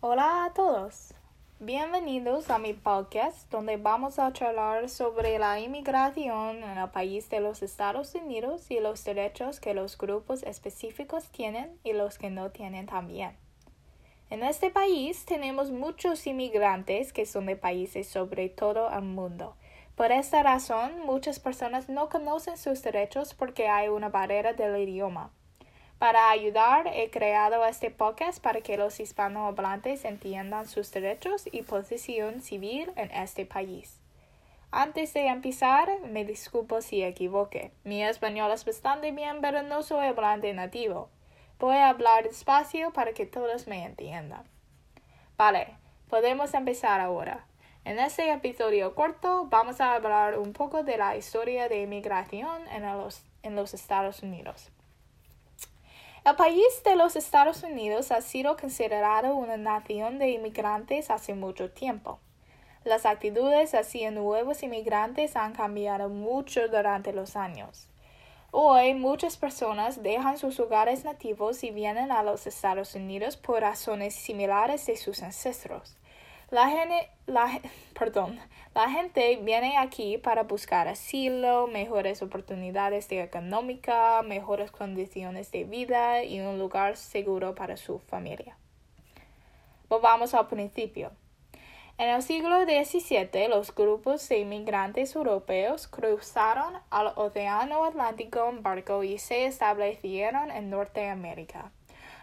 Hola a todos. Bienvenidos a mi podcast donde vamos a charlar sobre la inmigración en el país de los Estados Unidos y los derechos que los grupos específicos tienen y los que no tienen también. En este país tenemos muchos inmigrantes que son de países sobre todo el mundo. Por esta razón, muchas personas no conocen sus derechos porque hay una barrera del idioma. Para ayudar, he creado este podcast para que los hispanohablantes entiendan sus derechos y posición civil en este país. Antes de empezar, me disculpo si equivoqué. Mi español es bastante bien, pero no soy hablante nativo. Voy a hablar despacio para que todos me entiendan. Vale, podemos empezar ahora. En este episodio corto vamos a hablar un poco de la historia de inmigración en los, en los Estados Unidos. El país de los Estados Unidos ha sido considerado una nación de inmigrantes hace mucho tiempo. Las actitudes hacia nuevos inmigrantes han cambiado mucho durante los años. Hoy muchas personas dejan sus hogares nativos y vienen a los Estados Unidos por razones similares de sus ancestros. La gente, la, perdón, la gente viene aquí para buscar asilo, mejores oportunidades de económica, mejores condiciones de vida y un lugar seguro para su familia. Volvamos al principio. En el siglo XVII, los grupos de inmigrantes europeos cruzaron al Océano Atlántico en barco y se establecieron en Norteamérica.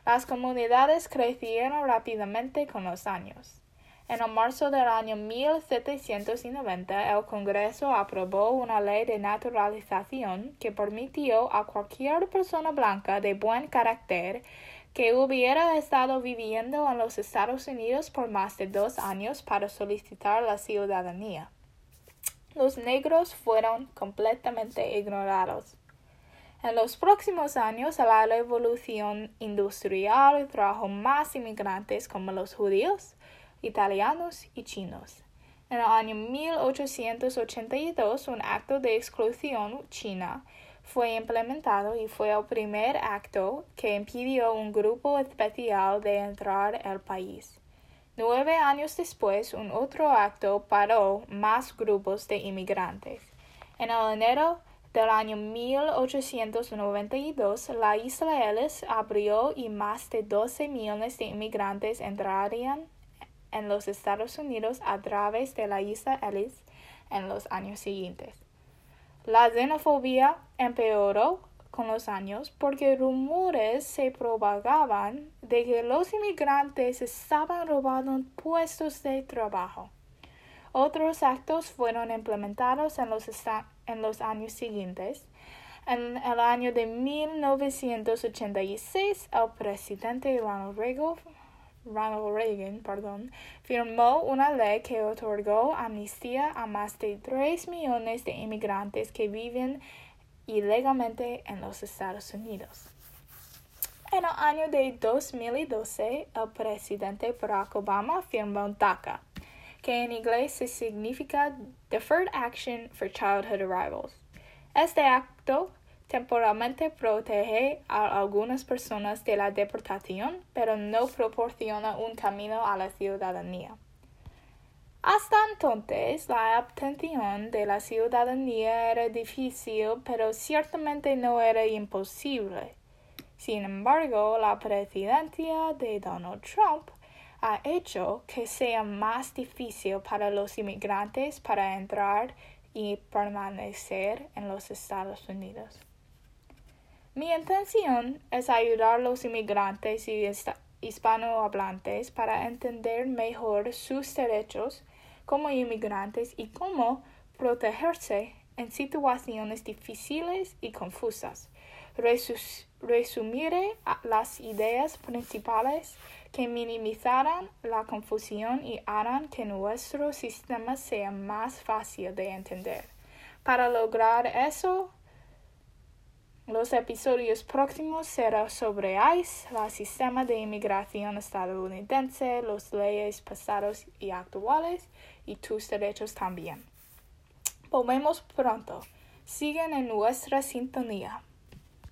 Las comunidades crecieron rápidamente con los años. En marzo del año 1790, el Congreso aprobó una ley de naturalización que permitió a cualquier persona blanca de buen carácter que hubiera estado viviendo en los Estados Unidos por más de dos años para solicitar la ciudadanía. Los negros fueron completamente ignorados. En los próximos años, la revolución industrial trajo más inmigrantes como los judíos, italianos y chinos. En el año 1882, un acto de exclusión china fue implementado y fue el primer acto que impidió un grupo especial de entrar al país. Nueve años después, un otro acto paró más grupos de inmigrantes. En el enero del año 1892, la isla Ellis abrió y más de 12 millones de inmigrantes entrarían en los Estados Unidos a través de la isla Ellis en los años siguientes. La xenofobia empeoró con los años porque rumores se propagaban de que los inmigrantes estaban robando puestos de trabajo. Otros actos fueron implementados en los, en los años siguientes. En el año de 1986, el presidente Ronald Reagan Ronald Reagan perdón, firmó una ley que otorgó amnistía a más de 3 millones de inmigrantes que viven ilegalmente en los Estados Unidos. En el año de 2012, el presidente Barack Obama firmó DACA, que en inglés significa Deferred Action for Childhood Arrivals. Este acto temporalmente protege a algunas personas de la deportación, pero no proporciona un camino a la ciudadanía. Hasta entonces, la obtención de la ciudadanía era difícil, pero ciertamente no era imposible. Sin embargo, la presidencia de Donald Trump ha hecho que sea más difícil para los inmigrantes para entrar y permanecer en los Estados Unidos. Mi intención es ayudar a los inmigrantes y hispanohablantes para entender mejor sus derechos como inmigrantes y cómo protegerse en situaciones difíciles y confusas. resumiré las ideas principales que minimizarán la confusión y harán que nuestro sistema sea más fácil de entender. Para lograr eso, los episodios próximos serán sobre ICE, el sistema de inmigración estadounidense, las leyes pasadas y actuales y tus derechos también. Volvemos pronto. Sigan en nuestra sintonía.